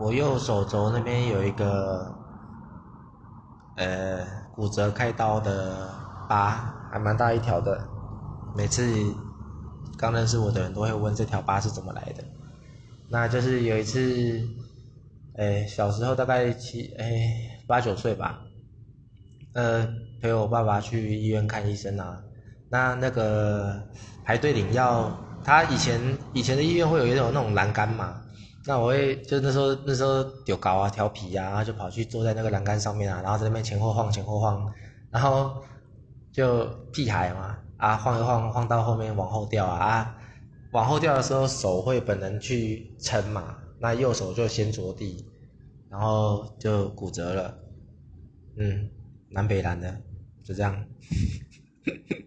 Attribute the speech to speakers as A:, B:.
A: 我右手肘那边有一个，呃，骨折开刀的疤，还蛮大一条的。每次刚认识我的人都会问这条疤是怎么来的。那就是有一次，哎，小时候大概七哎八九岁吧，呃，陪我爸爸去医院看医生啊。那那个排队领药，他以前以前的医院会有一种那种栏杆嘛。那我会就那时候那时候丢高啊调皮啊，然后就跑去坐在那个栏杆上面啊，然后在那边前后晃前后晃，然后就屁孩嘛啊晃一晃晃到后面往后掉啊啊。往后掉的时候，手会本能去撑嘛，那右手就先着地，然后就骨折了，嗯，南北南的，就这样。